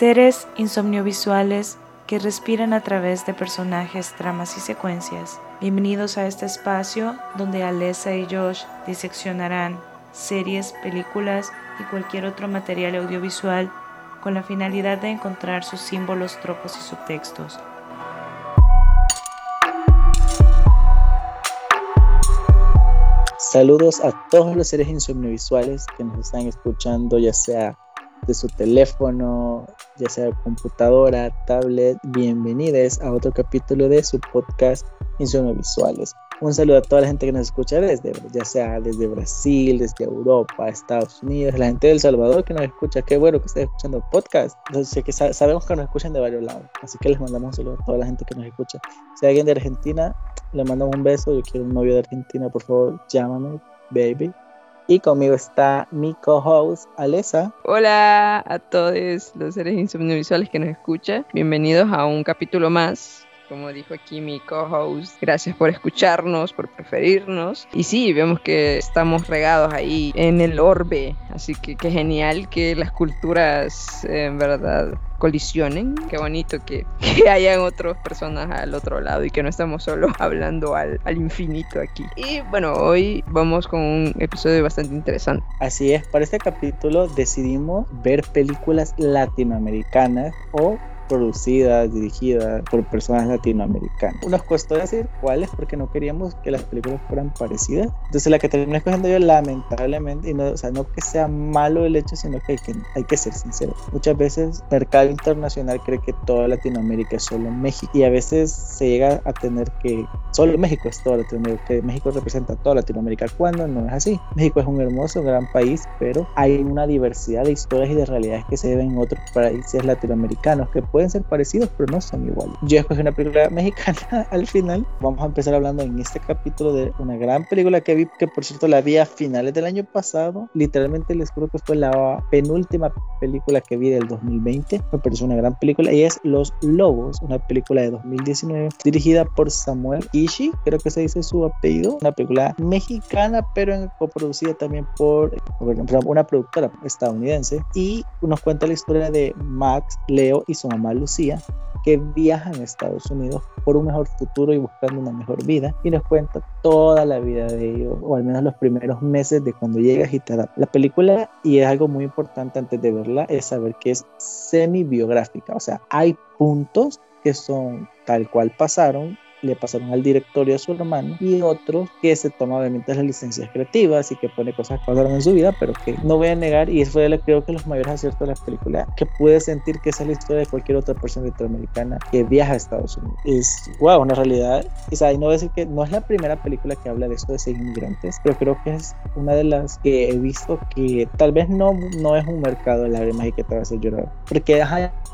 Seres insomniovisuales que respiran a través de personajes, tramas y secuencias. Bienvenidos a este espacio donde Alessa y Josh diseccionarán series, películas y cualquier otro material audiovisual con la finalidad de encontrar sus símbolos, tropos y subtextos. Saludos a todos los seres insomniovisuales que nos están escuchando, ya sea de su teléfono, ya sea computadora, tablet. Bienvenidos a otro capítulo de su podcast Insomniovisuales. Un saludo a toda la gente que nos escucha desde, ya sea desde Brasil, desde Europa, Estados Unidos, la gente de El Salvador que nos escucha. Qué bueno que estén escuchando podcast. Entonces, que sabemos que nos escuchan de varios lados. Así que les mandamos un saludo a toda la gente que nos escucha. Si hay alguien de Argentina, le mandamos un beso. Yo quiero un novio de Argentina, por favor, llámame, baby. Y conmigo está mi co-host, Alesa. Hola a todos los seres insomnivisuales que nos escuchan. Bienvenidos a un capítulo más como dijo aquí mi co-host, gracias por escucharnos, por preferirnos. Y sí, vemos que estamos regados ahí en el orbe, así que qué genial que las culturas en verdad colisionen. Qué bonito que, que, hayan otras personas al otro lado y que no estamos solo hablando al, al, infinito aquí. Y bueno, hoy vamos con un episodio bastante interesante. Así es, para este capítulo decidimos ver películas latinoamericanas o producidas, dirigidas por personas latinoamericanas. Nos costó decir cuáles porque no queríamos que las películas fueran parecidas. Entonces la que terminé escogiendo yo lamentablemente, y no, o sea, no que sea malo el hecho, sino que hay que, hay que ser sincero. Muchas veces el mercado internacional cree que toda Latinoamérica es solo México y a veces se llega a tener que solo México es toda Latinoamérica, que México representa toda Latinoamérica cuando no es así. México es un hermoso, gran país, pero hay una diversidad de historias y de realidades que se ven en otros países latinoamericanos que pueden pueden ser parecidos, pero no son iguales. Yo escogí una película mexicana al final. Vamos a empezar hablando en este capítulo de una gran película que vi, que por cierto la vi a finales del año pasado. Literalmente les juro que fue la penúltima película que vi del 2020. Me pareció una gran película y es Los Lobos, una película de 2019 dirigida por Samuel Ishii, creo que se dice su apellido. Una película mexicana, pero coproducida también por una productora estadounidense y nos cuenta la historia de Max, Leo y su mamá Lucía, que viajan a Estados Unidos por un mejor futuro y buscando una mejor vida y nos cuenta toda la vida de ellos o al menos los primeros meses de cuando te da la película y es algo muy importante antes de verla es saber que es semi biográfica o sea hay puntos que son tal cual pasaron le pasaron al directorio a su hermano y otro que se toma obviamente las licencias creativas y que pone cosas que pasaron en su vida pero que no voy a negar y eso fue creo que los mayores aciertos de la película que pude sentir que esa es la historia de cualquier otra persona latinoamericana que viaja a Estados Unidos. Es wow una realidad. Y, y no voy a decir que no es la primera película que habla de esto de ser inmigrantes pero creo que es una de las que he visto que tal vez no, no es un mercado de lágrimas y que te va a hacer llorar. Porque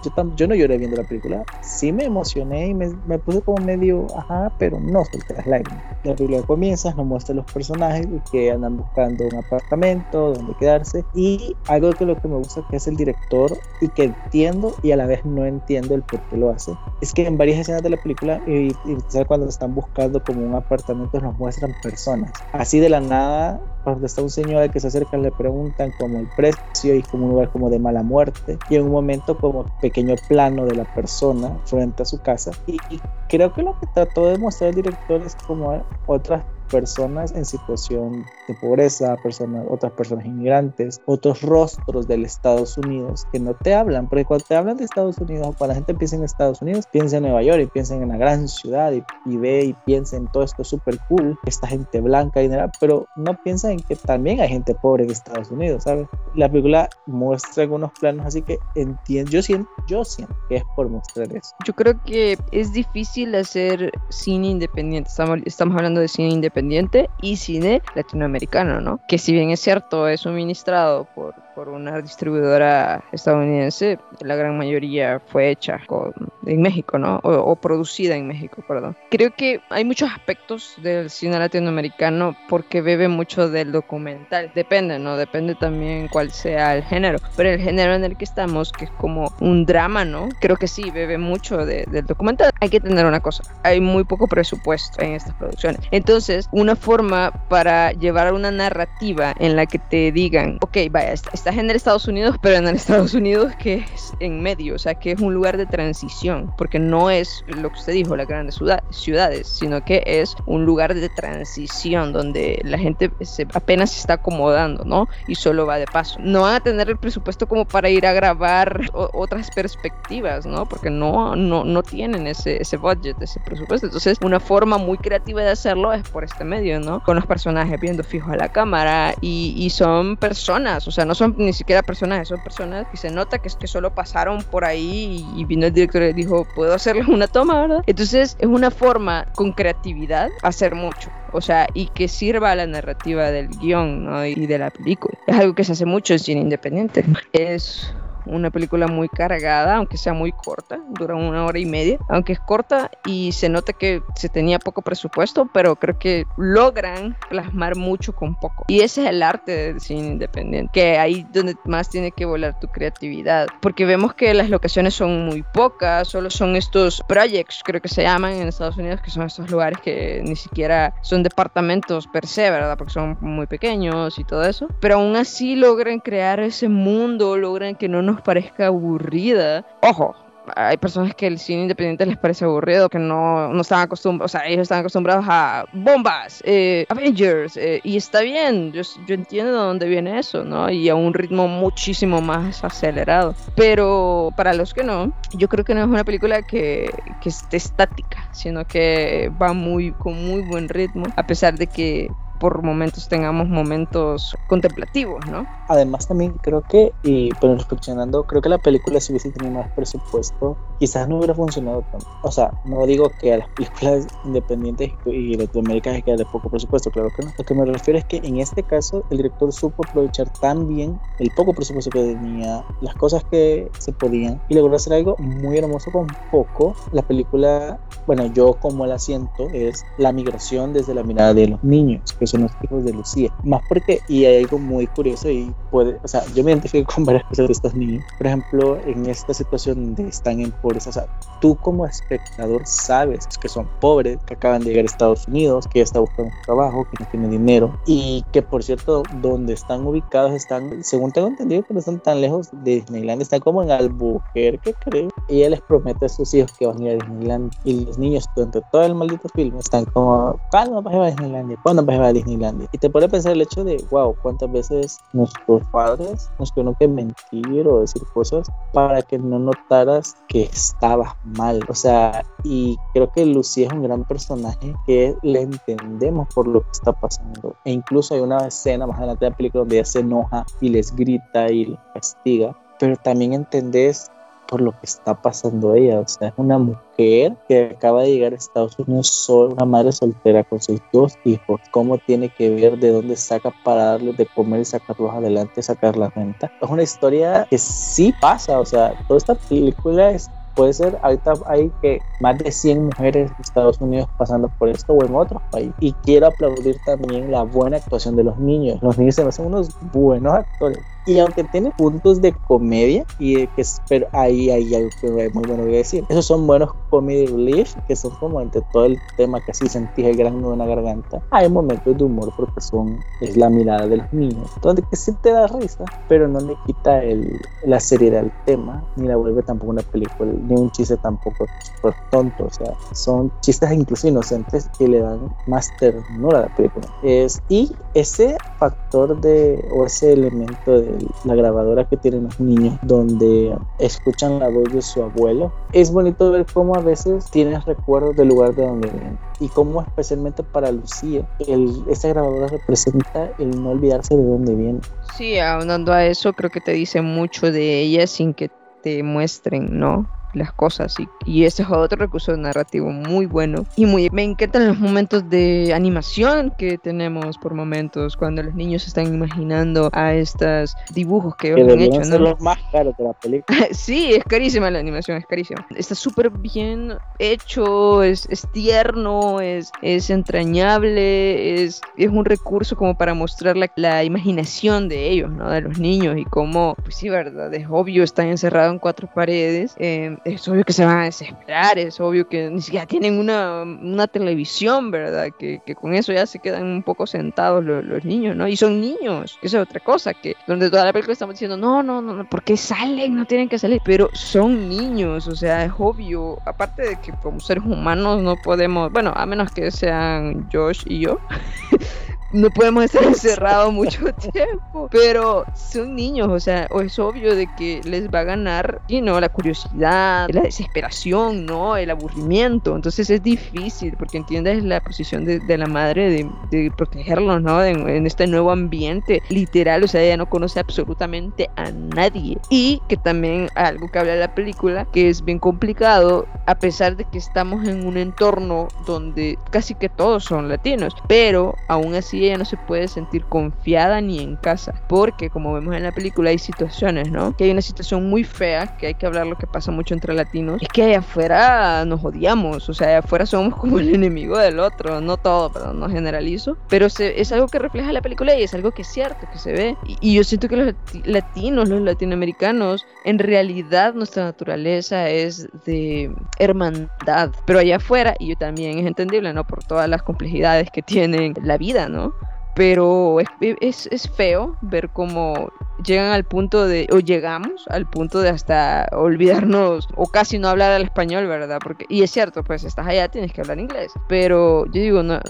yo, yo no lloré viendo la película sí me emocioné y me, me puse como medio ajá, pero no solté las lágrimas. La película comienza, nos muestra los personajes que andan buscando un apartamento donde quedarse y algo que lo que me gusta que es el director y que entiendo y a la vez no entiendo el por qué lo hace, es que en varias escenas de la película y, y cuando están buscando como un apartamento nos muestran personas. Así de la nada cuando está un señor que se acerca le preguntan como el precio y como un lugar como de mala muerte. Y en un momento como pequeño plano de la persona frente a su casa. Y, y creo que lo que trató de mostrar el director es como otras personas en situación de pobreza, personas, otras personas inmigrantes, otros rostros del Estados Unidos que no te hablan, porque cuando te hablan de Estados Unidos, cuando la gente piensa en Estados Unidos, piensa en Nueva York y piensa en una gran ciudad y, y ve y piensa en todo esto súper cool, esta gente blanca y nada, pero no piensa en que también hay gente pobre en Estados Unidos, ¿sabes? La película muestra algunos planos, así que entiendo, yo siento, yo siento que es por mostrar eso. Yo creo que es difícil hacer cine independiente, estamos, estamos hablando de cine independiente independiente y cine latinoamericano, ¿no? Que si bien es cierto, es suministrado por, por una distribuidora estadounidense, la gran mayoría fue hecha con, en México, ¿no? O, o, producida en México, perdón. Creo que hay muchos aspectos del cine latinoamericano porque bebe mucho del documental. Depende, ¿no? Depende también cuál sea el género. Pero el género en el que estamos, que es como un drama, ¿no? Creo que sí, bebe mucho de, del documental. Hay que tener una cosa, hay muy poco presupuesto en estas producciones. Entonces, una forma para llevar una narrativa en la que te digan, ok, vaya, esta, estás en el Estados Unidos, pero en el Estados Unidos que es en medio, o sea, que es un lugar de transición, porque no es lo que usted dijo, las grandes ciudades, sino que es un lugar de transición donde la gente se, apenas se está acomodando, ¿no? Y solo va de paso. No van a tener el presupuesto como para ir a grabar otras perspectivas, ¿no? Porque no, no, no tienen ese, ese budget, ese presupuesto. Entonces, una forma muy creativa de hacerlo es por este medio, ¿no? Con los personajes viendo fijo a la cámara y, y son personas, o sea, no son ni siquiera personajes, son personas que se nota que, que solo pasaron por ahí y, vino el director y dijo, puedo hacerles una toma, ¿verdad? Entonces, es una forma con creatividad hacer mucho o sea, y que sirva a la narrativa del guion ¿no? y de la película. Es algo que se hace mucho en cine independiente. Es una película muy cargada, aunque sea muy corta, dura una hora y media, aunque es corta y se nota que se tenía poco presupuesto, pero creo que logran plasmar mucho con poco. Y ese es el arte del cine independiente, que ahí donde más tiene que volar tu creatividad, porque vemos que las locaciones son muy pocas, solo son estos projects, creo que se llaman en Estados Unidos, que son estos lugares que ni siquiera son departamentos per se, ¿verdad? Porque son muy pequeños y todo eso, pero aún así logran crear ese mundo, logran que no nos parezca aburrida. Ojo, hay personas que el cine independiente les parece aburrido, que no, no están acostumbrados, o sea, ellos están acostumbrados a bombas, eh, Avengers, eh, y está bien, yo, yo entiendo de dónde viene eso, ¿no? Y a un ritmo muchísimo más acelerado. Pero para los que no, yo creo que no es una película que, que esté estática, sino que va muy, con muy buen ritmo, a pesar de que por momentos tengamos momentos contemplativos, ¿no? Además también creo que, y pero reflexionando, creo que la película si hubiese tenido más presupuesto, quizás no hubiera funcionado tanto. O sea, no digo que a las películas independientes y Latinoamérica se quede de poco presupuesto, claro que no. Lo que me refiero es que en este caso el director supo aprovechar tan bien el poco presupuesto que tenía, las cosas que se podían y logró hacer algo muy hermoso con poco. La película, bueno, yo como la siento, es la migración desde la mirada de los niños, que son los hijos de Lucía. Más porque, y hay algo muy curioso y puede, o sea, yo me identifico con varias cosas de estos niños. Por ejemplo, en esta situación donde están en pobreza, o sea, tú como espectador sabes que son pobres, que acaban de llegar a Estados Unidos, que ya está buscando trabajo, que no tiene dinero y que por cierto, donde están ubicados están, según tengo entendido, que no están tan lejos de Disneyland, están como en Albuquerque, creo. Y ella les promete a sus hijos que van a ir a Disneyland y los niños durante todo el maldito film están como, ¿cuándo vas a ir a Disneyland? ¿Cuándo vas a ir a Disneylandia. Y te puede pensar el hecho de, wow, cuántas veces nuestros padres nos tuvieron que mentir o decir cosas para que no notaras que estabas mal. O sea, y creo que Lucía es un gran personaje que le entendemos por lo que está pasando. E incluso hay una escena más adelante de la película donde ella se enoja y les grita y les castiga. Pero también entendés por lo que está pasando ella. O sea, es una mujer que acaba de llegar a Estados Unidos sola, una madre soltera con sus dos hijos. ¿Cómo tiene que ver de dónde saca para darles de comer y sacarlos adelante, sacar la renta? Es una historia que sí pasa. O sea, toda esta película es puede ser, ahorita hay que más de 100 mujeres de Estados Unidos pasando por esto o en otros países. Y quiero aplaudir también la buena actuación de los niños. Los niños se me hacen unos buenos actores. Y aunque tiene puntos de comedia, y que pero ahí hay algo que es muy bueno que decir. Esos son buenos comedy relief, que son como entre todo el tema que así sentís el gran nudo en la garganta. Hay momentos de humor porque son, es la mirada de los niños, donde que sí te da risa, pero no le quita el, la seriedad al tema, ni la vuelve tampoco una película, ni un chiste tampoco súper tonto. O sea, son chistes incluso inocentes que le dan más ternura a la película. Es, y ese factor de, o ese elemento de la grabadora que tienen los niños donde escuchan la voz de su abuelo. Es bonito ver cómo a veces tienes recuerdos del lugar de donde vienen y cómo especialmente para Lucía el, esta grabadora representa el no olvidarse de dónde viene. Sí, aunando a eso creo que te dice mucho de ella sin que te muestren, ¿no? Las cosas y, y ese es otro recurso narrativo muy bueno y muy me encantan los momentos de animación que tenemos por momentos cuando los niños están imaginando a estos dibujos que, ellos han hecho ¿no? los más caros de la película. Sí es carísima la animación es carísima. Está súper bien hecho es, es tierno es, es entrañable es, es un recurso como para mostrar la, la imaginación de ellos no de los niños y cómo pues sí verdad es obvio están encerrados en cuatro paredes eh, es obvio que se van a desesperar, es obvio que ni siquiera tienen una, una televisión, ¿verdad? Que, que, con eso ya se quedan un poco sentados los, los, niños, ¿no? Y son niños, que es otra cosa, que donde toda la película estamos diciendo, no, no, no, ¿por qué salen? No tienen que salir, pero son niños, o sea, es obvio, aparte de que como seres humanos no podemos, bueno, a menos que sean Josh y yo. no podemos estar encerrados mucho tiempo. Pero son niños, o sea, o es obvio de que les va a ganar, y no, la curiosidad, la desesperación, ¿no? El aburrimiento. Entonces es difícil, porque entiendes la posición de, de la madre de, de, protegerlos, ¿no? En, en, este nuevo ambiente, literal, o sea, ella no conoce absolutamente a nadie. Y que también algo que habla de la película, que es bien complicado, a pesar de que estamos en un entorno donde casi que todos son latinos, pero aún así ella no se puede sentir confiada ni en casa, porque como vemos en la película hay situaciones, ¿no? Que hay una situación muy fea, que hay que hablar lo que pasa mucho entre latinos, es que allá afuera nos odiamos, o sea, allá afuera somos como el enemigo del otro, no todo, pero no generalizo, pero es algo que refleja la película y es algo que es cierto, que se ve, y, yo siento que los latinos, los latinoamericanos, en realidad nuestra naturaleza es de hermandad, pero allá afuera, y yo también es entendible, ¿no? Por todas las complejidades que tienen la vida, ¿no? Pero es, es, es, feo ver cómo llegan al punto de, o llegamos al punto de hasta olvidarnos o casi no hablar al español, ¿verdad? Porque, y es cierto, pues estás allá, tienes que hablar inglés, pero yo digo, no,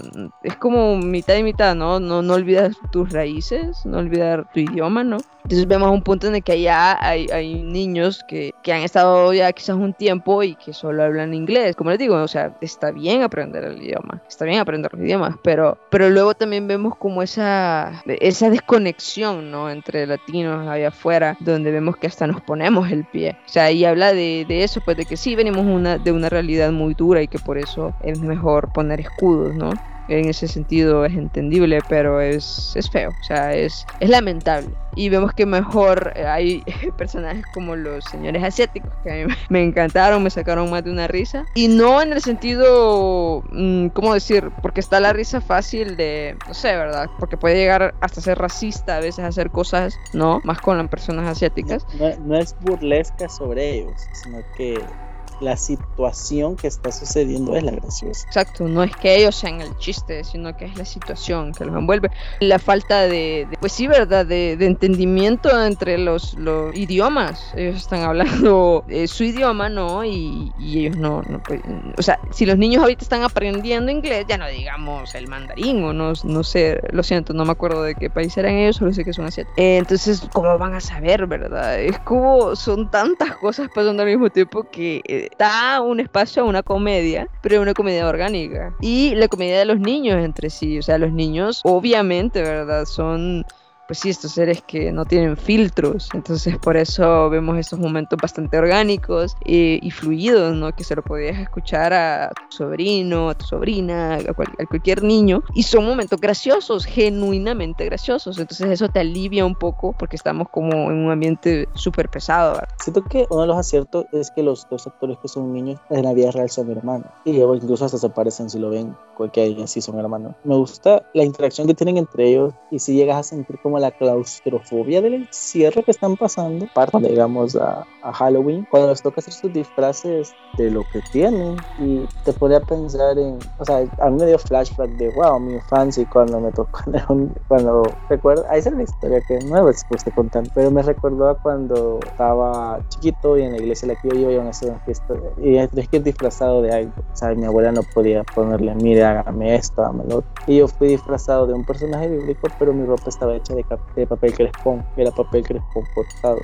es como mitad y mitad, ¿no? No, no olvidas tus raíces, no olvidar tu idioma, ¿no? Entonces vemos un punto en el que allá hay, hay niños que, que, han estado ya quizás un tiempo y que solo hablan inglés. Como les digo, o sea, está bien aprender el idioma, está bien aprender los idiomas, pero, pero luego también vemos como esa, esa desconexión, ¿no? Entre latinos allá afuera, donde vemos que hasta nos ponemos el pie. O sea, y habla de, de eso, pues de que sí venimos una, de una realidad muy dura y que por eso es mejor poner escudos, ¿no? En ese sentido es entendible, pero es, es feo, o sea, es, es lamentable. Y vemos que mejor hay personajes como los señores asiáticos, que a mí me encantaron, me sacaron más de una risa. Y no en el sentido, ¿cómo decir? Porque está la risa fácil de, no sé, ¿verdad? Porque puede llegar hasta ser racista, a veces hacer cosas, ¿no? Más con las personas asiáticas. No, no es burlesca sobre ellos, sino que la situación que está sucediendo es la graciosa. Exacto, no es que ellos sean el chiste, sino que es la situación que los envuelve. La falta de, de pues sí, ¿verdad? De, de entendimiento entre los, los, idiomas. Ellos están hablando eh, su idioma, ¿no? Y, y ellos no, no pues, o sea, si los niños ahorita están aprendiendo inglés, ya no digamos el mandarín o no, no sé, lo siento, no me acuerdo de qué país eran ellos, solo sé que son asiáticos. Eh, entonces, ¿cómo van a saber, verdad? Es como son tantas cosas pasando al mismo tiempo que... Eh, da un espacio a una comedia, pero una comedia orgánica. Y la comedia de los niños entre sí, o sea, los niños obviamente, ¿verdad? Son pues sí, estos seres que no tienen filtros. Entonces por eso vemos estos momentos bastante orgánicos y, y fluidos, ¿no? Que se lo podías escuchar a tu sobrino, a tu sobrina, a, cual, a, cualquier niño. Y son momentos graciosos, genuinamente graciosos. Entonces eso te alivia un poco porque estamos como en un ambiente súper pesado. ¿verdad? Siento que uno de los aciertos es que los dos actores que son niños en la vida real son hermanos. Y incluso hasta se parecen si lo ven, que sí son hermanos. Me gusta la interacción que tienen entre ellos y si llegas a sentir como la claustrofobia del encierro que están pasando, parte, digamos, a, a, Halloween, cuando les toca hacer sus disfraces de lo que tienen. Y te podía pensar en, o sea, a mí me dio flashback de, wow, mi infancia y cuando me tocó, cuando, recuerdo, ahí es una historia que no después de contar, pero me recordó a cuando estaba chiquito y en la iglesia la que yo iba iban a hacer una fiesta y tenés que ir disfrazado de algo, o sea, mi abuela no podía ponerle, mire, hágame esto, hágame lo otro, y yo fui disfrazado de un personaje bíblico, pero mi ropa estaba hecha de de papel crespón, era papel crespón cortado.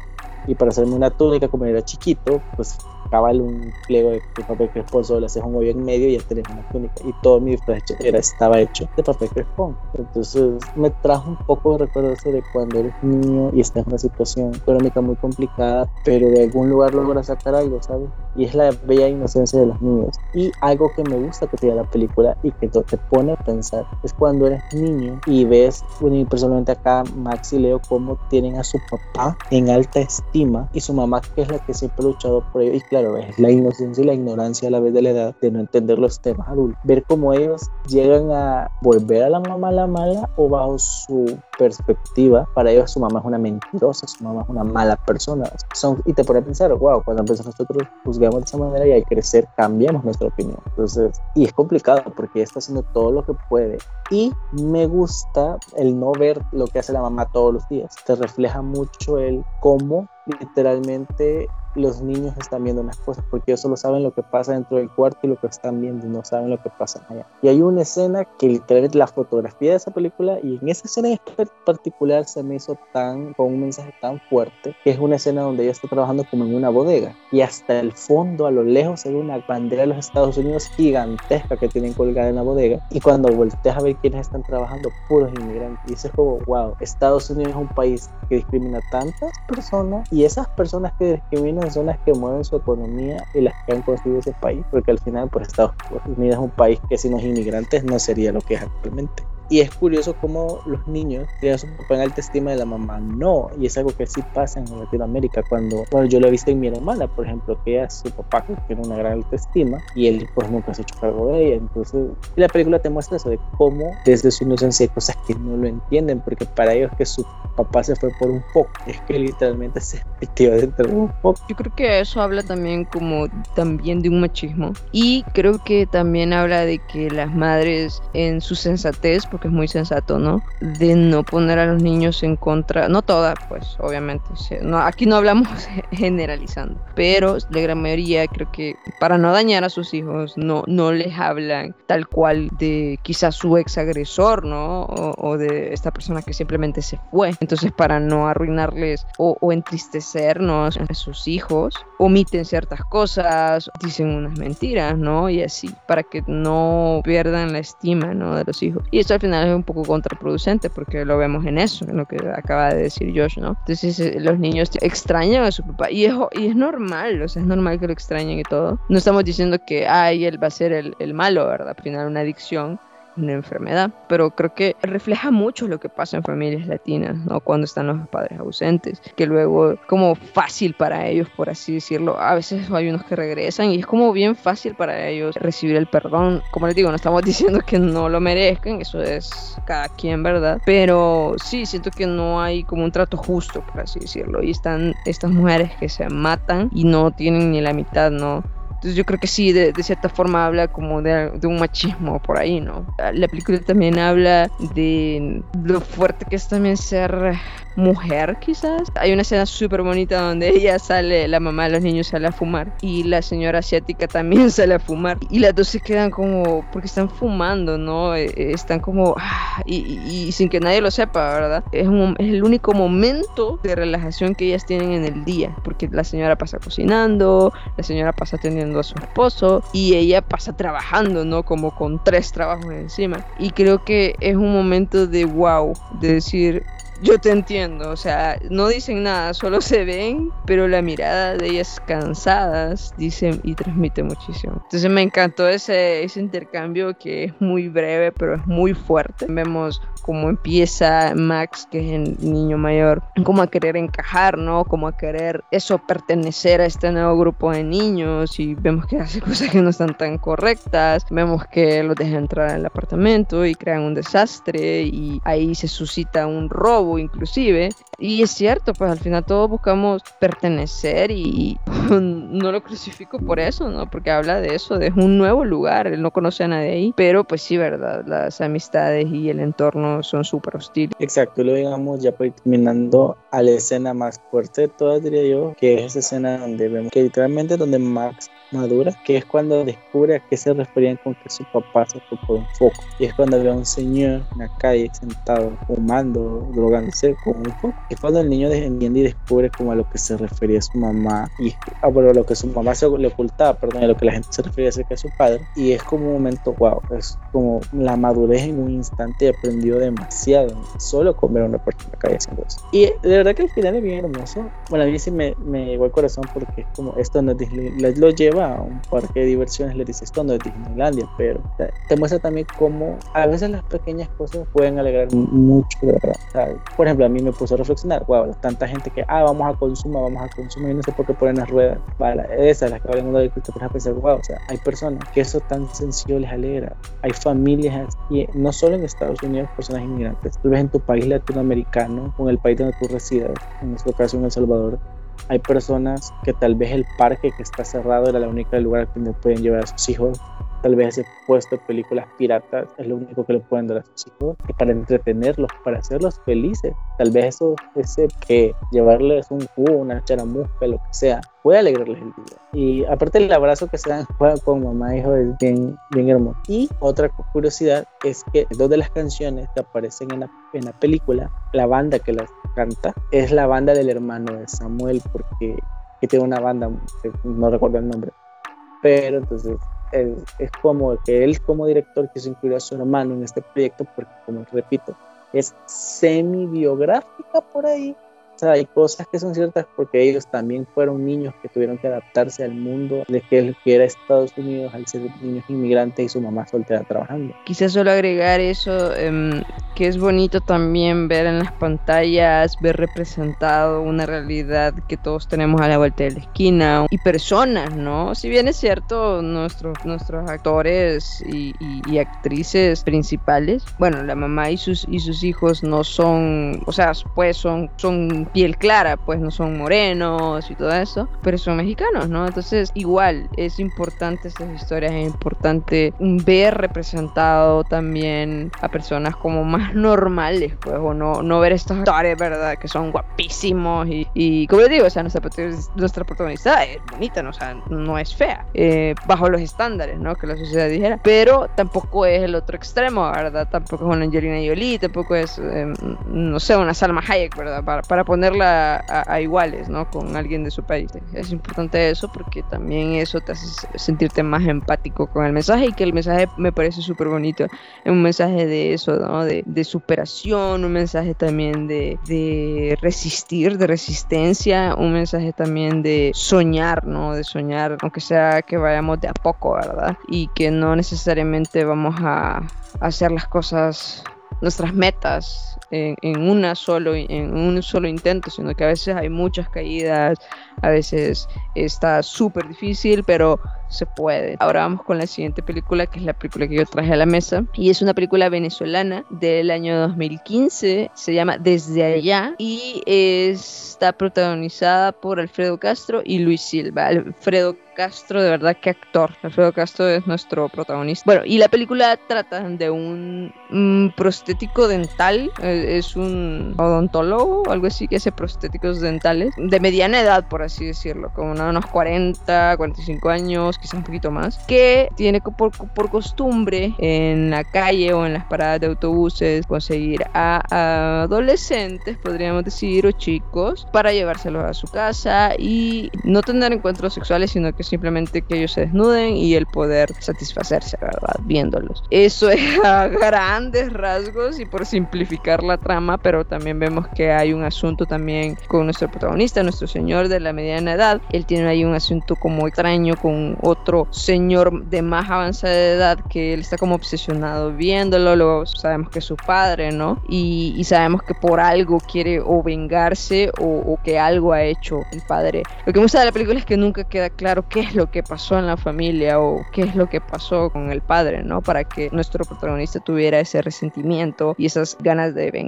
Y para hacerme una túnica, como era chiquito, pues cabal un pliego de, papel crespón, le haces un hoyo en medio y una túnica. Y todo mi disfraz era, estaba hecho de papel crespón. Entonces me trajo un poco de recuerdo eso de cuando eres niño y estás en una situación económica muy complicada, pero de algún lugar logras sacar algo, ¿sabes? Y es la bella inocencia de los niños. Y algo que me gusta que tiene la película y que te pone a pensar es cuando eres niño y ves, bueno, y personalmente acá Max y Leo, cómo tienen a su papá en alta estima y su mamá, que es la que siempre ha luchado por ello. Y claro, la inocencia y la ignorancia a la vez de la edad de no entender los temas adultos. Ver cómo ellos llegan a volver a la mamá la mala o bajo su perspectiva, para ellos su mamá es una mentirosa, su mamá es una mala persona. Son, y te pone a pensar, wow, cuando empezamos nosotros juzgamos de esa manera y al crecer cambiamos nuestra opinión. Entonces, y es complicado porque está haciendo todo lo que puede. Y me gusta el no ver lo que hace la mamá todos los días. Te refleja mucho el cómo literalmente los niños están viendo unas cosas porque ellos solo saben lo que pasa dentro del cuarto y lo que están viendo no saben lo que pasa allá. Y hay una escena que literalmente la fotografía de esa película y en esa escena en particular se me hizo tan con un mensaje tan fuerte que es una escena donde ella está trabajando como en una bodega y hasta el fondo a lo lejos se ve una bandera de los Estados Unidos gigantesca que tienen colgada en la bodega y cuando volteas a ver quiénes están trabajando puros inmigrantes y dices como wow Estados Unidos es un país que discrimina tantas personas y esas personas que discriminan son las que mueven su economía y las que han construido ese país, porque al final pues Estados Unidos es un país que sin los inmigrantes no sería lo que es actualmente. Y es curioso cómo los niños tienen su papá en alta estima de la mamá no. Y es algo que sí pasa en Latinoamérica. Cuando, bueno, yo lo he visto en mi hermana, por ejemplo, que ella, su papá tiene una gran alta estima y él pues nunca se ha hecho cargo de ella. Entonces, la película te muestra eso de cómo desde su inocencia hay cosas que no lo entienden, porque para ellos que su papá se fue por un poco, es que literalmente se metió dentro de un poco. Yo creo que eso habla también como también de un machismo. Y creo que también habla de que las madres en su sensatez, porque es muy sensato, ¿no? De no poner a los niños en contra, no todas, pues obviamente, no, aquí no hablamos generalizando, pero la gran mayoría creo que para no dañar a sus hijos no, no les hablan tal cual de quizás su ex agresor, ¿no? O, de esta persona que simplemente se fue. Entonces para no arruinarles o, o entristecernos a sus hijos, omiten ciertas cosas, dicen unas mentiras, ¿no? Y así, para que no pierdan la estima, ¿no? De los hijos. Y eso al final es un poco contraproducente porque lo vemos en eso, en lo que acaba de decir Josh, ¿no? Entonces eh, los niños extrañan a su papá y es, y es normal, o sea, es normal que lo extrañen y todo. No estamos diciendo que, ay, él va a ser el, el malo, ¿verdad? Al final una adicción una enfermedad, pero creo que refleja mucho lo que pasa en familias latinas, ¿no? Cuando están los padres ausentes, que luego como fácil para ellos, por así decirlo, a veces hay unos que regresan y es como bien fácil para ellos recibir el perdón. Como les digo, no estamos diciendo que no lo merezcan, eso es cada quien, ¿verdad? Pero sí, siento que no hay como un trato justo, por así decirlo, y están estas mujeres que se matan y no tienen ni la mitad, ¿no? Entonces yo creo que sí, de, cierta forma habla como de, un machismo por ahí, ¿no? La película también habla de lo fuerte que es también ser mujer quizás. Hay una escena súper bonita donde ella sale, la mamá de los niños sale a fumar y la señora asiática también sale a fumar y las dos se quedan como, porque están fumando, ¿no? Eh, eh, están como, ah, y, sin que nadie lo sepa, ¿verdad? Es, es el único momento de relajación que ellas tienen en el día, porque la señora pasa cocinando, la señora pasa atendiendo a su esposo y ella pasa trabajando, ¿no? Como con tres trabajos encima. Y creo que es un momento de wow, de decir, yo te entiendo, o sea, no dicen nada, solo se ven, pero la mirada de ellas cansadas dicen y transmite muchísimo. Entonces me encantó ese, ese intercambio que es muy breve, pero es muy fuerte. Vemos cómo empieza Max, que es el niño mayor, como a querer encajar, ¿no? Como a querer eso, pertenecer a este nuevo grupo de niños y vemos que hace cosas que no están tan correctas, vemos que los deja entrar al apartamento y crean un desastre y ahí se suscita un robo inclusive y es cierto, pues al final todos buscamos pertenecer y no lo crucifico por eso, ¿no? Porque habla de eso, de un nuevo lugar, él no conoce a nadie ahí, pero pues sí, ¿verdad? Las amistades y el entorno son súper hostiles. Exacto, lo digamos ya terminando a la escena más fuerte de todas, diría yo, que es esa escena donde vemos que literalmente donde Max madura, que es cuando descubre a qué se referían con que su papá se fue por un foco. Y es cuando ve a un señor en la calle sentado, fumando, drogándose con un foco. Es cuando el niño entiende y descubre como a lo que se refería su mamá. Y ah, bueno, a lo que su mamá se le ocultaba, perdón, a lo que la gente se refería acerca de su padre. Y es como un momento, wow, es como la madurez en un instante aprendió demasiado. Solo con ver a una persona en la calle haciendo eso. Y de verdad que el final es bien hermoso. Bueno, a mí sí me, me llegó al corazón porque es como esto no lo lleva a un parque de diversiones le dices esto no es Disneylandia, pero te muestra también cómo a veces las pequeñas cosas pueden alegrar mucho, ¿verdad? Por ejemplo, a mí me puso a reflexionar, wow, tanta gente que, ah, vamos a consumir, vamos a consumir, no sé por qué ponen las ruedas, para esas, las que hablan de que te pones a pensar, wow, o sea, hay personas que eso tan sencillo les alegra, hay familias, y no solo en Estados Unidos, personas inmigrantes, tú ves en tu país latinoamericano, o en el país donde tú residas, en este caso en El Salvador, hay personas que tal vez el parque que está cerrado era la única lugar donde pueden llevar a sus hijos tal vez ese puesto de películas piratas es lo único que le pueden dar a sus hijos para entretenerlos, para hacerlos felices. Tal vez eso, ese que llevarles un jugo, una charamusca, lo que sea, puede alegrarles el día. Y aparte el abrazo que se dan con mamá e hijo es bien, bien hermoso. Y otra curiosidad es que dos de las canciones que aparecen en la, en la película, la banda que las canta es la banda del hermano de Samuel, porque que tiene una banda, no recuerdo el nombre. Pero entonces es, como que él como director quiso incluir a su hermano en este proyecto porque, como repito, es semi-biográfica por ahí, sea, hay cosas que son ciertas porque ellos también fueron niños que tuvieron que adaptarse al mundo de que era Estados Unidos al ser niños inmigrantes y su mamá soltera trabajando. Quizás solo agregar eso, em, que es bonito también ver en las pantallas, ver representado una realidad que todos tenemos a la vuelta de la esquina y personas, ¿no? Si bien es cierto, nuestros, nuestros actores y, y, actrices principales, bueno, la mamá y sus, y sus hijos no son, o sea, pues son, son piel clara, pues no son morenos y todo eso, pero son mexicanos, ¿no? Entonces, igual, es importante estas historias, es importante ver representado también a personas como más normales, pues, o no, no ver estas historias, ¿verdad? Que son guapísimos y, y como les digo, o sea, nuestra, nuestra protagonista es bonita, ¿no? o sea, no es fea, eh, bajo los estándares, ¿no? Que la sociedad dijera, pero tampoco es el otro extremo, ¿verdad? Tampoco es una Angelina Jolie, tampoco es, em, no sé, una Salma Hayek, ¿verdad? Para, para ponerla a, iguales, ¿no? Con alguien de su país. Es importante eso porque también eso te hace sentirte más empático con el mensaje y que el mensaje me parece súper bonito. Es un mensaje de eso, ¿no? De, superación, un mensaje también de, de, resistir, de resistencia, un mensaje también de soñar, ¿no? De soñar, aunque sea que vayamos de a poco, ¿verdad? Y que no necesariamente vamos a hacer las cosas nuestras metas en, una solo, en un solo intento, sino que a veces hay muchas caídas, a veces está súper difícil, pero se puede. Ahora vamos con la siguiente película, que es la película que yo traje a la mesa, y es una película venezolana del año 2015, se llama Desde allá, y está protagonizada por Alfredo Castro y Luis Silva. Alfredo Castro, de verdad que actor. Alfredo Castro es nuestro protagonista. Bueno, y la película trata de un, prostético dental, eh, es un odontólogo algo así que hace prostéticos dentales, de mediana edad, por así decirlo, como unos 40, 45 años, quizás un poquito más, que tiene por, por costumbre en la calle o en las paradas de autobuses conseguir a, adolescentes, podríamos decir, o chicos, para llevárselos a su casa y no tener encuentros sexuales, sino que simplemente que ellos se desnuden y el poder satisfacerse, ¿verdad? Viéndolos. Eso es a grandes rasgos y por simplificar la trama, pero también vemos que hay un asunto también con nuestro protagonista, nuestro señor de la mediana edad. Él tiene ahí un asunto como extraño con otro señor de más avanzada edad que él está como obsesionado viéndolo. Luego sabemos que es su padre, ¿no? Y, sabemos que por algo quiere o vengarse o, o, que algo ha hecho el padre. Lo que me gusta de la película es que nunca queda claro qué es lo que pasó en la familia o qué es lo que pasó con el padre, ¿no? Para que nuestro protagonista tuviera ese resentimiento y esas ganas de venganza.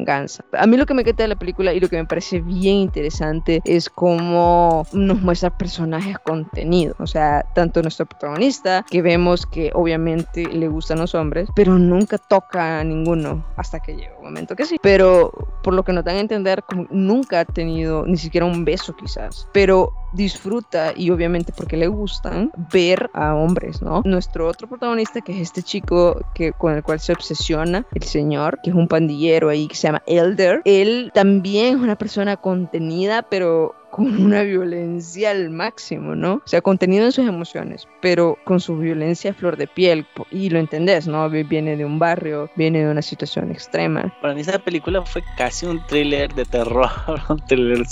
A mí lo que me queda de la película y lo que me parece bien interesante es cómo nos muestra personajes contenidos. O sea, tanto nuestro protagonista, que vemos que obviamente le gustan los hombres, pero nunca toca a ninguno hasta que llega un momento que sí. Pero por lo que nos dan a entender, nunca ha tenido ni siquiera un beso quizás. Pero disfruta y obviamente porque le gustan ver a hombres, ¿no? Nuestro otro protagonista que es este chico que con el cual se obsesiona, el señor, que es un pandillero ahí que se llama Elder, él también es una persona contenida, pero con una violencia al máximo, ¿no? O sea, contenido en sus emociones, pero con su violencia a flor de piel. Y lo entendés, ¿no? Viene de un barrio, viene de una situación extrema. Para mí esa película fue casi un thriller de terror, un thriller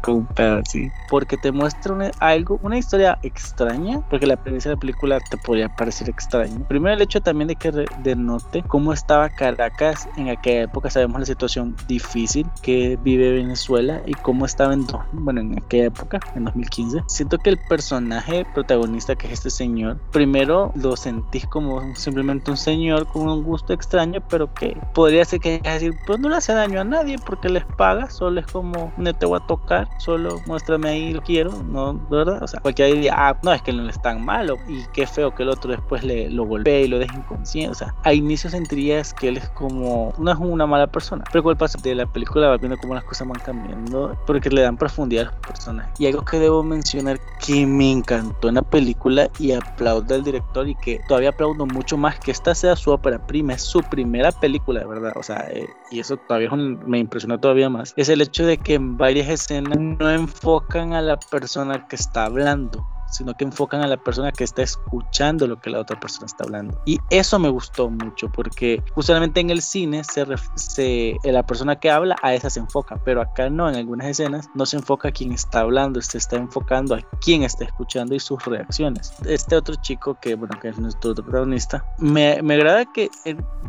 con un pedo así. Porque te muestra una, algo, una historia extraña, porque la premisa de la película te podría parecer extraña. Primero el hecho también de que denote cómo estaba Caracas en aquella época, sabemos la situación difícil que vive Venezuela y cómo estaba en, bueno, en aquella época, en 2015. Siento que el personaje protagonista que es este señor, primero lo sentís como simplemente un señor con un gusto extraño, pero que podría ser que decir, pues no le hace daño a nadie porque les paga, solo es como, no te voy a tocar, solo muéstrame ahí, lo quiero, ¿no? ¿Verdad? O sea, cualquiera diría, ah, no, es que no es tan malo y qué feo que el otro después le lo golpee y lo deje inconsciente. O sea, a inicio sentirías que él es como, no es una mala persona, pero con el paso de la película va viendo cómo las cosas van cambiando porque le dan profundidad los personajes. Y algo que debo mencionar que me encantó en la película y aplaudo al director y que todavía aplaudo mucho más que esta sea su ópera prima, es su primera película, de verdad. O sea, eh, y eso todavía me impresiona todavía más. Es el hecho de que en varias escenas no enfocan a la persona que está hablando sino que enfocan a la persona que está escuchando lo que la otra persona está hablando. Y eso me gustó mucho porque justamente en el cine se, se la persona que habla a esa se enfoca, pero acá no, en algunas escenas no se enfoca a quien está hablando, se está enfocando a quien está escuchando y sus reacciones. Este otro chico que, bueno, que es nuestro protagonista, me, me agrada que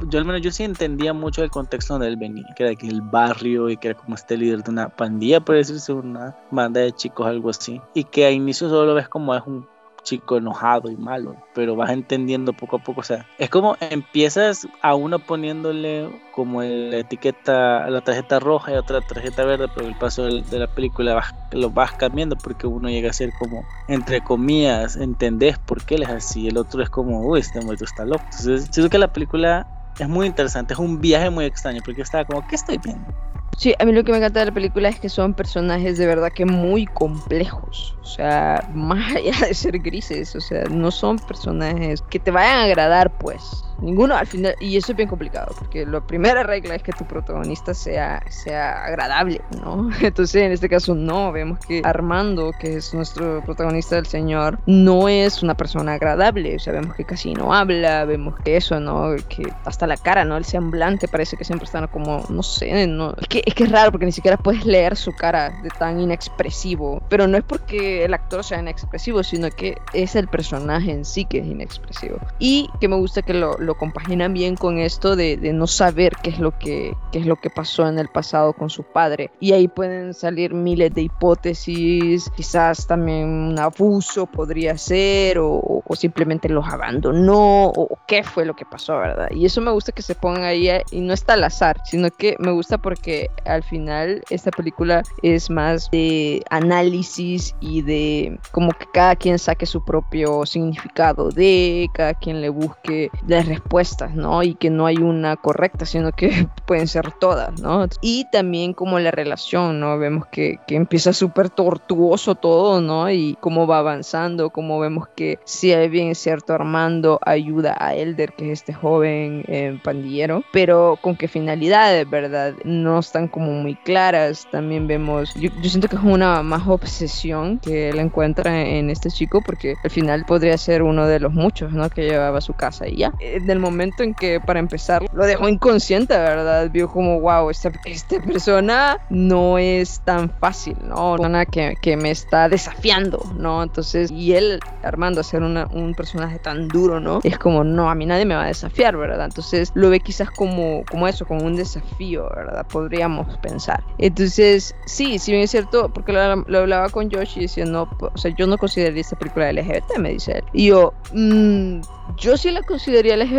yo al menos yo sí entendía mucho el contexto donde él venía, que era aquí el barrio y que era como este líder de una pandilla, por decirse, una banda de chicos, algo así, y que a inicio solo lo ves como es un chico enojado y malo, pero vas entendiendo poco a poco, o sea, es como empiezas a uno poniéndole como la etiqueta, la tarjeta roja y otra tarjeta verde, pero el paso de la película lo vas cambiando porque uno llega a ser como, entre comillas, entendés por qué él es así, el otro es como, uy, este muerto está loco. Entonces, siento que la película es muy interesante, es un viaje muy extraño porque estaba como, ¿qué estoy viendo? Sí, a mí lo que me encanta de la película es que son personajes de verdad que muy complejos. O sea, más allá de ser grises, o sea, no son personajes que te vayan a agradar, pues. Ninguno al final, y eso es bien complicado, porque la primera regla es que tu protagonista sea, sea agradable, ¿no? Entonces, en este caso, no, vemos que Armando, que es nuestro protagonista del señor, no es una persona agradable, o sea, vemos que casi no habla, vemos que eso, ¿no? Que hasta la cara, ¿no? El semblante parece que siempre está como, no sé, no, es que, es que es raro porque ni siquiera puedes leer su cara de tan inexpresivo, pero no es porque el actor sea inexpresivo, sino que es el personaje en sí que es inexpresivo. Y que me gusta que lo lo compaginan bien con esto de, no saber qué es lo que qué es lo que pasó en el pasado con su padre. Y ahí pueden salir miles de hipótesis quizás también un abuso podría ser o, simplemente los abandonó o, qué fue lo que pasó verdad y eso me gusta que se pongan ahí y no está al azar sino que me gusta porque al final esta película es más de análisis y de como que cada quien saque su propio significado de cada quien le busque las respuestas, ¿no? Y que no hay una correcta, sino que pueden ser todas, ¿no? Y también como la relación, ¿no? Vemos que, que empieza súper tortuoso todo, ¿no? Y cómo va avanzando, cómo vemos que si hay bien cierto Armando ayuda a Elder, que es este joven eh, pandillero, pero con qué finalidades, ¿verdad? No están como muy claras. También vemos, yo, yo siento que es una más obsesión que él encuentra en este chico, porque al final podría ser uno de los muchos, ¿no? Que llevaba a su casa y ya. Eh, del momento en que para empezar lo dejó inconsciente, ¿verdad? Vio como, wow, esta, esta persona no es tan fácil, ¿no? Una que, que me está desafiando, ¿no? Entonces, y él, Armando, ser un personaje tan duro, ¿no? Es como, no, a mí nadie me va a desafiar, ¿verdad? Entonces lo ve quizás como, como eso, como un desafío, ¿verdad? Podríamos pensar. Entonces, sí, si bien es cierto, porque lo, hablaba con Josh y no, o sea, yo no consideraría esta película LGBT, me dice él. Y yo, mmm, yo sí la consideraría LGBT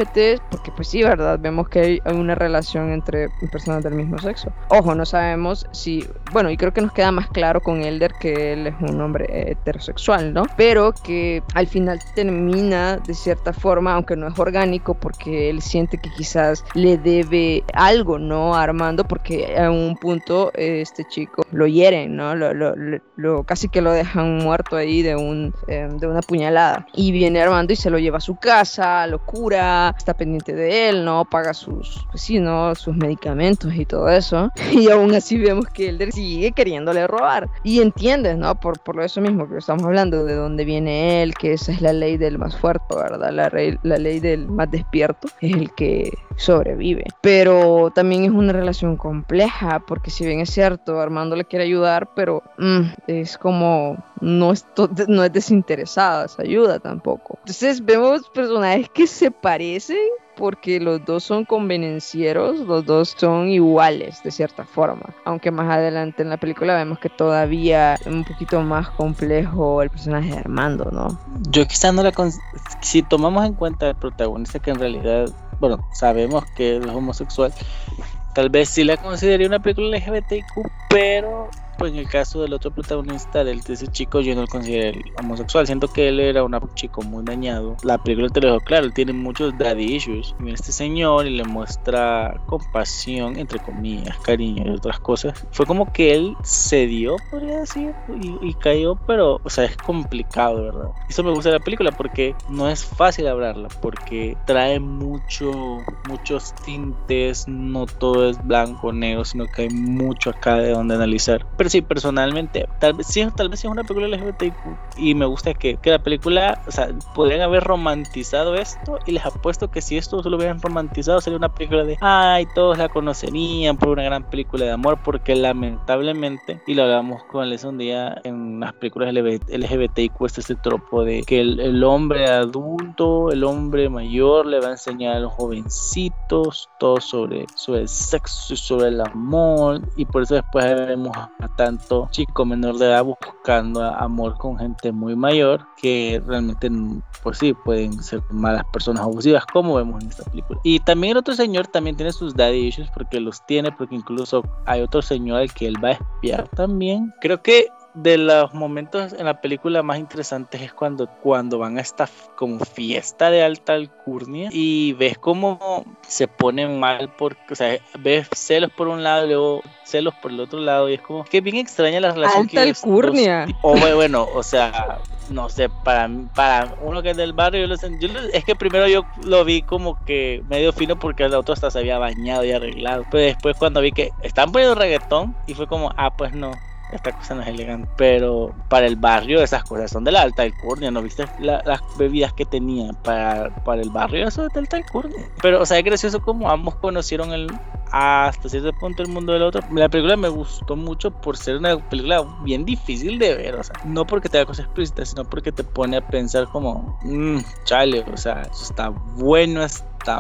porque pues sí, ¿verdad? Vemos que hay una relación entre personas del mismo sexo. Ojo, no sabemos si, bueno, y creo que nos queda más claro con Elder que él es un hombre heterosexual, ¿no? Pero que al final termina de cierta forma, aunque no es orgánico, porque él siente que quizás le debe algo, ¿no? A Armando, porque a un punto este chico lo hieren, ¿no? Lo, lo, lo, casi que lo dejan muerto ahí de, un, eh, de una puñalada. Y viene Armando y se lo lleva a su casa locura, está pendiente de él, ¿no? Paga sus, pues ¿no? Sus medicamentos y todo eso. Y aún así vemos que él sigue queriéndole robar. Y entiendes, ¿no? Por, por eso mismo que estamos hablando, de dónde viene él, que esa es la ley del más fuerte, ¿verdad? La, la ley del más despierto es el que sobrevive. Pero también es una relación compleja, porque si bien es cierto, Armando le quiere ayudar, pero mm, es como no es, no es desinteresada esa ayuda tampoco. Entonces vemos personajes que se parecen porque los dos son convenencieros, los dos son iguales de cierta forma. Aunque más adelante en la película vemos que todavía es un poquito más complejo el personaje de Armando, ¿no? Yo quizás no la... Si tomamos en cuenta el protagonista que en realidad, bueno, sabemos que es homosexual, tal vez sí la consideraría una película LGBTQ, pero pues en el caso del otro protagonista, del, de ese chico, yo no lo considero homosexual. Siento que él era un chico muy dañado. La película te lo dijo claro, tiene muchos daddy issues. Y este señor y le muestra compasión, entre comillas, cariño y otras cosas. Fue como que él cedió, podría decir, y, cayó, pero, o sea, es complicado, ¿verdad? Eso me gusta de la película porque no es fácil hablarla, porque trae mucho, muchos tintes, no todo es blanco, negro, sino que hay mucho acá de donde analizar. Pero sí, personalmente, tal vez sí, tal vez es una película LGBTQ y me gusta que, que, la película, o sea, podrían haber romantizado esto y les apuesto que si esto lo hubieran romantizado sería una película de, ay, todos la conocerían por una gran película de amor, porque lamentablemente, y lo hablamos con Les un día en las películas LGBTQ, este es el tropo de que el, el hombre adulto, el hombre mayor le va a enseñar a los jovencitos todo sobre, sobre el sexo y sobre el amor y por eso después vemos a tanto chico menor de edad buscando amor con gente muy mayor que realmente pues sí pueden ser malas personas abusivas como vemos en esta película. Y también el otro señor también tiene sus daddy issues porque los tiene porque incluso hay otro señor al que él va a espiar también. Creo que de los momentos en la película más interesantes es cuando, cuando van a esta como fiesta de alta alcurnia y ves cómo se ponen mal porque, o sea, ves celos por un lado y luego celos por el otro lado y es como que bien extraña la relación alta alcurnia. o bueno, o sea, no sé, para, para uno que es del barrio, yo, es que primero yo lo vi como que medio fino porque el otro hasta se había bañado y arreglado. Pero después cuando vi que estaban poniendo reggaetón y fue como, ah, pues no, esta cosa no es elegante. Pero para el barrio esas cosas son de la alta alcurnia, ¿no viste las bebidas que tenía para, para el barrio? Eso es de alta alcurnia. Pero, o sea, es gracioso como ambos conocieron el, hasta cierto punto el mundo del otro. La película me gustó mucho por ser una película bien difícil de ver, o sea, no porque te haga cosas explícitas, sino porque te pone a pensar como, mmm, chale, o sea, eso está bueno,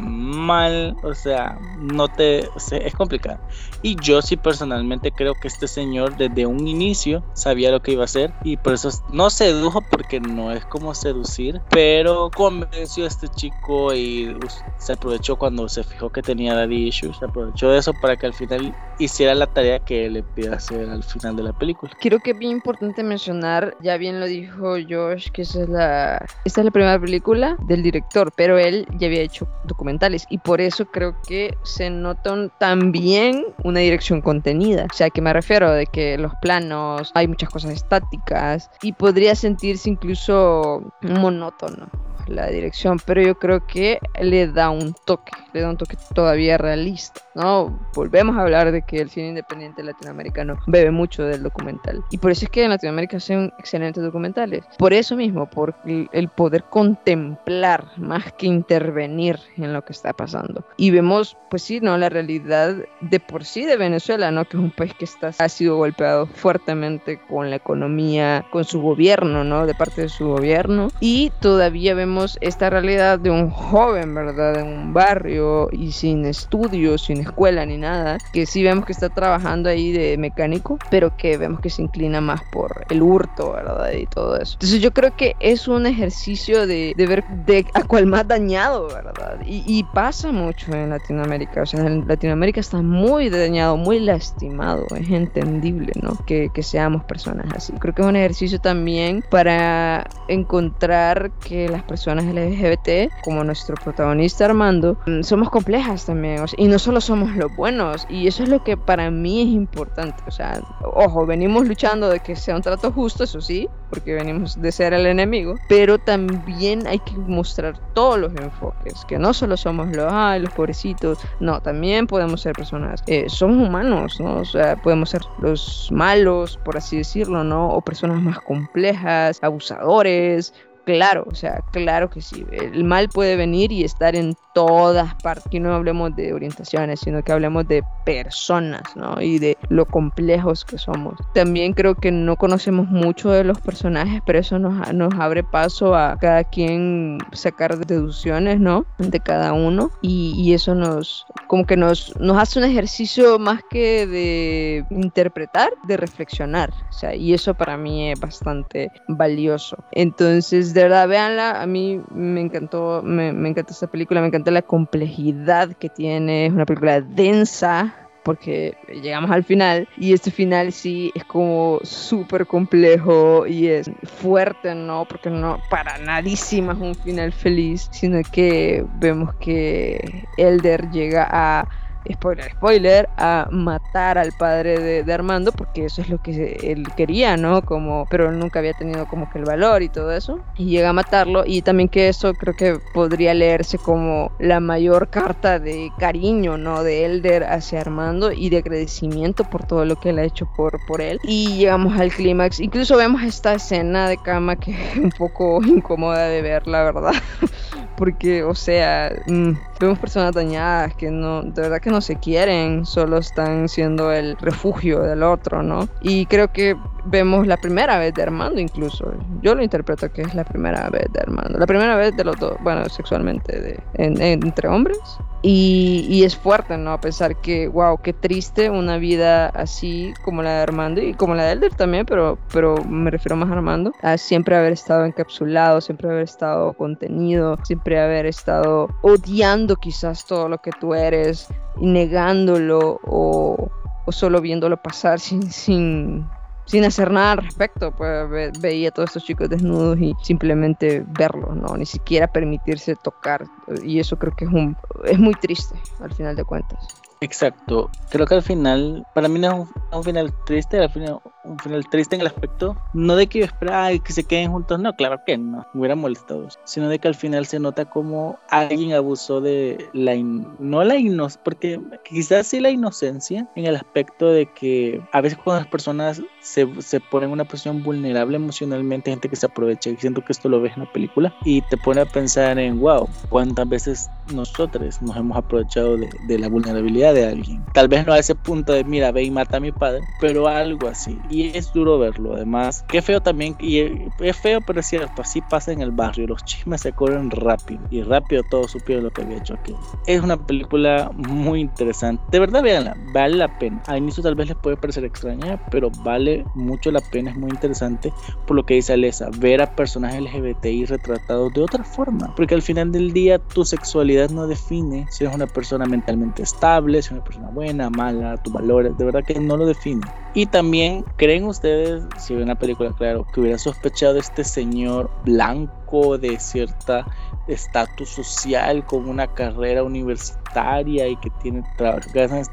mal, o sea, no te, es complicado. Y yo sí personalmente creo que este señor desde un inicio sabía lo que iba a hacer y por eso no sedujo porque no es como seducir, pero convenció a este chico y se aprovechó cuando se fijó que tenía daddy issues, se aprovechó de eso para que al final hiciera la tarea que le pide hacer al final de la película. Creo que es bien importante mencionar, ya bien lo dijo Josh, que esa es la, esta es la primera película del director, pero él ya había hecho documentales y por eso creo que se notan también una dirección contenida. O sea, que me refiero de que los planos, hay muchas cosas estáticas y podría sentirse incluso monótono la dirección, pero yo creo que le da un toque, le da un toque todavía realista, ¿no? Volvemos a hablar de que el cine independiente latinoamericano bebe mucho del documental y por eso es que en Latinoamérica hacen excelentes documentales, por eso mismo, por el poder contemplar más que intervenir en lo que está pasando. Y vemos, pues sí, ¿no? La realidad de por sí de Venezuela, ¿no? Que es un país que está, ha sido golpeado fuertemente con la economía, con su gobierno, ¿no? De parte de su gobierno y todavía vemos esta realidad de un joven, ¿verdad? En un barrio y sin estudios, sin escuela ni nada, que sí vemos que está trabajando ahí de mecánico, pero que vemos que se inclina más por el hurto, ¿verdad? Y todo eso. Entonces yo creo que es un ejercicio de, de ver de a cuál más dañado, ¿verdad? Y, y, pasa mucho en Latinoamérica, o sea, en Latinoamérica está muy dañado, muy lastimado, es entendible, ¿no? Que, que seamos personas así. Creo que es un ejercicio también para encontrar que las personas LGBT, como nuestro protagonista Armando, mm, somos complejas también. y no solo somos los buenos y eso es lo que para mí es importante. O sea, ojo, venimos luchando de que sea un trato justo, eso sí, porque venimos de ser el enemigo, pero también hay que mostrar todos los enfoques, que no solo somos los, ay, los pobrecitos, no, también podemos ser personas, eh, somos humanos, ¿no? O sea, podemos ser los malos, por así decirlo, ¿no? O personas más complejas, abusadores, Claro, o sea, claro que sí. El mal puede venir y estar en todas partes. Que no hablemos de orientaciones, sino que hablemos de personas, ¿no? Y de lo complejos que somos. También creo que no conocemos mucho de los personajes, pero eso nos, nos abre paso a cada quien sacar deducciones, ¿no? De cada uno. Y, y eso nos, como que nos, nos hace un ejercicio más que de interpretar, de reflexionar. O sea, y eso para mí es bastante valioso. Entonces, de verdad, véanla. A mí me encantó, me, me encanta esta película, me encanta la complejidad que tiene. Es una película densa, porque llegamos al final y este final sí es como súper complejo y es fuerte, ¿no? Porque no para nadísima es un final feliz, sino que vemos que Elder llega a spoiler, spoiler, a matar al padre de, Armando, porque eso es lo que él quería, ¿no? Como, pero nunca había tenido como que el valor y todo eso. Y llega a matarlo, y también que eso creo que podría leerse como la mayor carta de cariño, ¿no? De Elder hacia Armando y de agradecimiento por todo lo que él ha hecho por, por él. Y llegamos al clímax, incluso vemos esta escena de cama que es un poco incómoda de ver, la verdad. porque, o sea, mm, vemos personas dañadas que no, de verdad que no se quieren, solo están siendo el refugio del otro, ¿no? Y creo que vemos la primera vez de Armando incluso. Yo lo interpreto que es la primera vez de Armando. La primera vez de los dos, bueno, sexualmente de, entre hombres. Y, y, es fuerte, ¿no? A pensar que, wow, qué triste una vida así como la de Armando y como la de Elder también, pero, pero me refiero más a Armando. A siempre haber estado encapsulado, siempre haber estado contenido, siempre haber estado odiando quizás todo lo que tú eres, negándolo o, o solo viéndolo pasar sin, sin, sin hacer nada al respecto, pues veía a todos estos chicos desnudos y simplemente verlos, ¿no? Ni siquiera permitirse tocar. Y eso creo que es, un, es muy triste, al final de cuentas. Exacto. Creo que al final, para mí no es un, final triste, al final, un final triste en el aspecto, no de que yo esperaba que se queden juntos, no, claro que no, me hubiera molestado, sino de que al final se nota como alguien abusó de la, no la inocencia, porque quizás sí la inocencia, en el aspecto de que a veces cuando las personas se, se ponen en una posición vulnerable emocionalmente, gente que se aprovecha, y siento que esto lo ves en la película, y te pone a pensar en, wow, cuántas veces nosotros nos hemos aprovechado de, de la vulnerabilidad de alguien. Tal vez no a ese punto de, mira, ve y mata a mi padre, pero algo así. Y es duro verlo, además. Qué feo también, y es feo, pero es cierto, así pasa en el barrio. Los chismes se corren rápido, y rápido todos supieron lo que había hecho aquí. Es una película muy interesante. De verdad, véanla, vale la pena. A inicio tal vez les puede parecer extraña, pero vale mucho la pena, es muy interesante por lo que dice Alesa, ver a personajes LGBTI retratados de otra forma. Porque al final del día tu sexualidad no define si eres una persona mentalmente estable, si una persona buena, mala, tus valores, de verdad que no lo define. Y también, ¿creen ustedes, si ven la película, claro, que hubiera sospechado este señor blanco de cierta estatus social con una carrera universitaria y que tiene trabajo?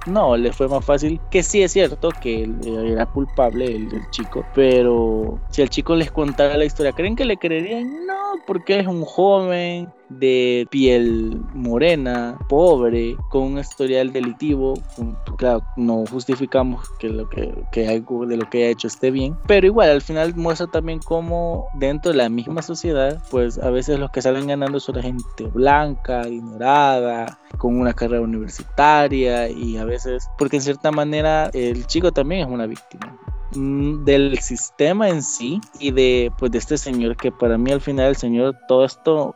No, le fue más fácil que sí es cierto que él era culpable, el, chico, pero si el chico les contara la historia, ¿creen que le creerían? No, porque es un joven de piel morena, pobre, con un historial delictivo. Claro, no justificamos que algo de lo que haya hecho esté bien, pero igual al final muestra también cómo dentro de la misma sociedad, pues a veces los que salen ganando son la gente blanca, adinerada, con una carrera universitaria y a veces, porque en cierta manera el chico también es una víctima mm, del sistema en sí y de pues de este señor que para mí al final el señor todo esto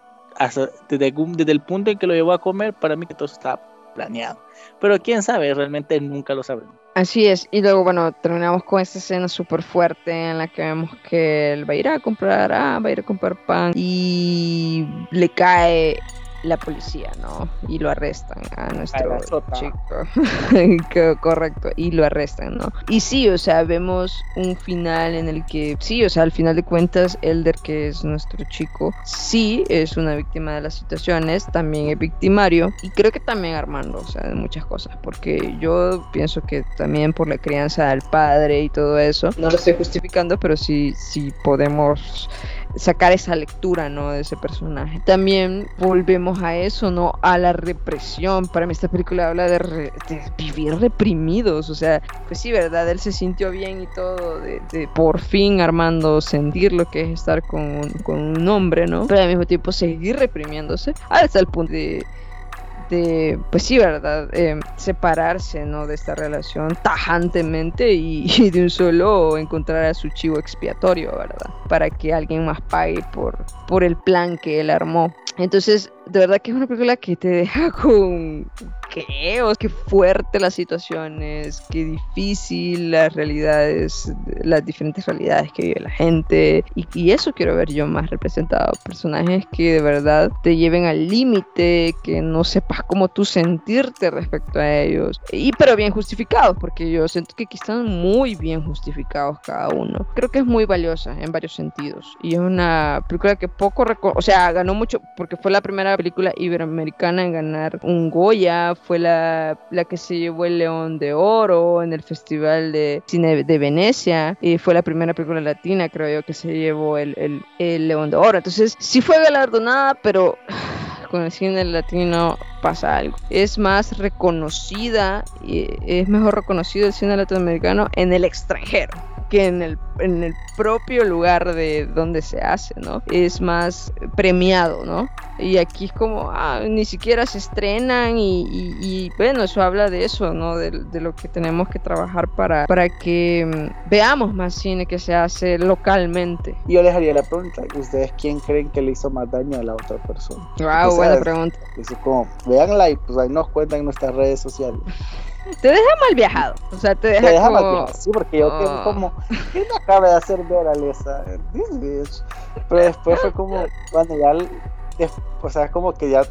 desde, el punto en que lo llevó a comer, para mí que todo está planeado. Pero quién sabe, realmente nunca lo sabremos. Así es, y luego, bueno, terminamos con esta escena súper fuerte en la que vemos que él va a ir a comprar, ah, va a ir a comprar pan y le cae la policía, ¿no? Y lo arrestan a nuestro chico. Correcto, y lo arrestan, ¿no? Y sí, o sea, vemos un final en el que, sí, o sea, al final de cuentas, Elder, que es nuestro chico, sí es una víctima de las situaciones, también es victimario, y creo que también Armando, o sea, de muchas cosas, porque yo pienso que también por la crianza del padre y todo eso, no lo estoy justificando, pero sí, sí podemos sacar esa lectura, ¿no? De ese personaje. También volvemos a eso, ¿no? A la represión. Para mí esta película habla de, re- vivir reprimidos, o sea, pues sí, ¿verdad? Él se sintió bien y todo, de, de por fin Armando sentir lo que es estar con un, con un hombre, ¿no? Pero al mismo tiempo seguir reprimiéndose hasta el punto de pues sí, ¿verdad? Eh, separarse, ¿no? De esta relación tajantemente y, y de un solo encontrar a su chivo expiatorio, ¿verdad? Para que alguien más pague por, por el plan que él armó. Entonces, de verdad que es una película que te deja con... ¿Qué? O qué fuerte las situaciones, qué difícil las realidades, las diferentes realidades que vive la gente. Y, y eso quiero ver yo más representado. Personajes que de verdad te lleven al límite, que no sepas cómo tú sentirte respecto a ellos. Y pero bien justificados, porque yo siento que aquí están muy bien justificados cada uno. Creo que es muy valiosa en varios sentidos. Y es una película que poco... O sea, ganó mucho porque fue la primera película iberoamericana en ganar un Goya, fue la, la que se llevó el León de Oro en el Festival de Cine de Venecia, y fue la primera película latina, creo yo, que se llevó el, el, el León de Oro. Entonces, sí fue galardonada, pero con el cine latino pasa algo. Es más reconocida y es mejor reconocido el cine latinoamericano en el extranjero que en el, en el propio lugar de donde se hace, ¿no? Es más premiado, ¿no? Y aquí es como, ah, ni siquiera se estrenan y, y- y, bueno, eso habla de eso, ¿no? De, de lo que tenemos que trabajar para, para que mm, veamos más cine que se hace localmente. Y yo les haría la pregunta, ¿ustedes quién creen que le hizo más daño a la otra persona? Wow, buena ¿sabes? pregunta. Eso es como, véanla y pues ahí nos cuentan en nuestras redes sociales. Te deja mal viajado, o sea, te deja, Te deja como... mal, sí, porque yo quedé Oh. como, ¿qué me acaba de hacer ver a Lesa? This bitch. Pero después fue como, cuando ya, el- o sea, como que ya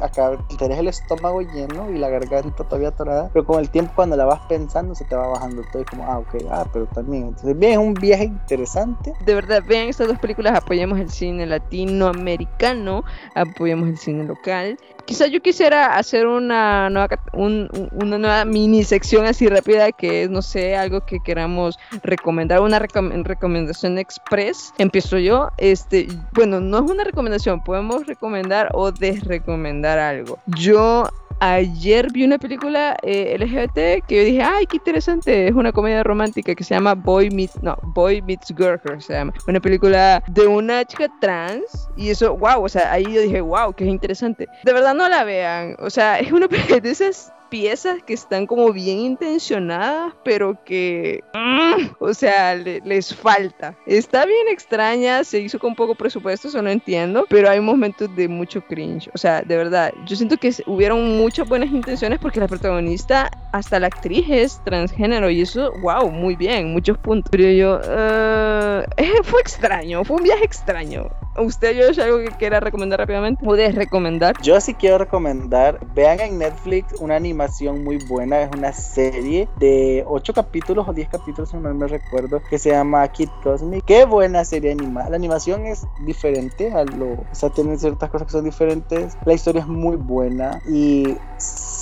acá tenés el estómago lleno y la garganta todavía atorada, pero con el tiempo cuando la vas pensando se te va bajando todo y como, ah, ok, ah, pero también, entonces bien, es un viaje interesante. De verdad, vean estas dos películas, apoyemos el cine latinoamericano, apoyemos el cine local. Quizás yo quisiera hacer una nueva, una nueva mini sección así rápida que es, no sé, algo que queramos recomendar, una recom- recomendación express. Empiezo yo. Este, bueno, no es una recomendación, podemos recomendar o desrecomendar algo. Yo ayer vi una película eh, LGBT que yo dije, ay, qué interesante, es una comedia romántica que se llama Boy Meets, no, Boy Meets Girl, creo que se llama. Una película de una chica trans y eso, wow, o sea, ahí yo dije, wow, qué interesante. De verdad no la vean, o sea, es una de esas piezas que están como bien intencionadas, pero que, mm, o sea, le- les falta. Está bien extraña, se hizo con poco presupuesto, eso no entiendo, pero hay momentos de mucho cringe. O sea, de verdad, yo siento que hubieron muchas buenas intenciones porque la protagonista, hasta la actriz es transgénero y eso, wow, muy bien, muchos puntos. Pero yo, eh, fue extraño, fue un viaje extraño. ¿Usted, Josh, algo que quiera recomendar rápidamente? ¿Puedes recomendar? Yo sí quiero recomendar, vean en Netflix una animación muy buena, es una serie de 8 capítulos o 10 capítulos, si no me recuerdo, que se llama Kid Cosmic. Qué buena serie animada. La animación es diferente a lo, o sea, tiene ciertas cosas que son diferentes. La historia es muy buena y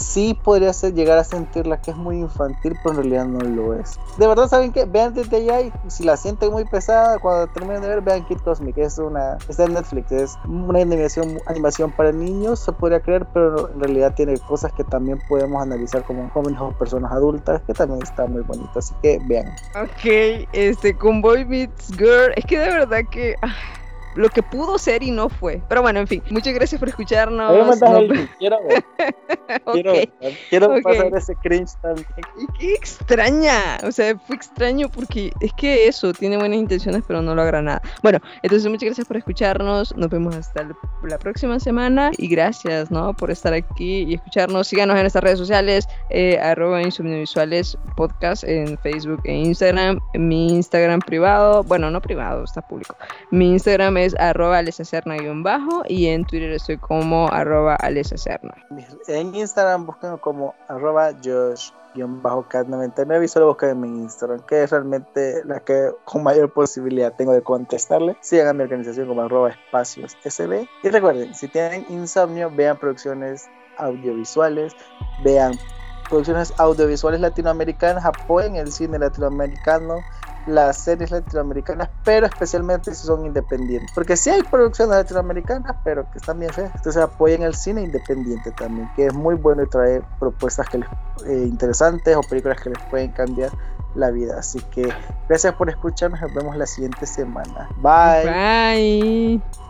sí podría ser llegar a sentirla que es muy infantil, pero en realidad no lo es. De verdad, ¿saben qué? Vean desde allá y si la sienten muy pesada, cuando terminen de ver, vean Kid Cosmic, es una, está en Netflix, es una animación, animación para niños, se podría creer, pero en realidad tiene cosas que también podemos analizar como jóvenes o personas adultas, que también está muy bonito, así que vean. Ok, este, con Boy Meets Girl, es que de verdad que ah, lo que pudo ser y no fue. Pero bueno, en fin, muchas gracias por escucharnos. Link, quiero ver, quiero, ver, quiero Ok. pasar ese cringe también. Y qué extraña, o sea, fue extraño porque es que eso, tiene buenas intenciones, pero no logra nada. Bueno, entonces muchas gracias por escucharnos, nos vemos hasta la próxima semana y gracias, ¿no? Por estar aquí y escucharnos. Síganos en nuestras redes sociales, eh, arroba Insomniovisuales Podcast en Facebook e Instagram. Mi Instagram privado, bueno, no privado, está público. Mi Instagram es arroba bajo y en Twitter estoy como arroba alesacerna. En Instagram buscan como arroba Josh-cat99 y solo buscan en mi Instagram, que es realmente la que con mayor posibilidad tengo de contestarle. Sigan a mi organización como arroba espacios SB. Y recuerden, si tienen insomnio, vean producciones audiovisuales, vean producciones audiovisuales latinoamericanas, apoyen el cine latinoamericano, las series latinoamericanas, pero especialmente si son independientes. Porque sí hay producciones latinoamericanas, pero que están bien feas. Entonces apoyen el cine independiente también, que es muy bueno y trae propuestas que les, eh, interesantes o películas que les pueden cambiar la vida. Así que gracias por escucharnos. Nos vemos la siguiente semana. Bye. Bye.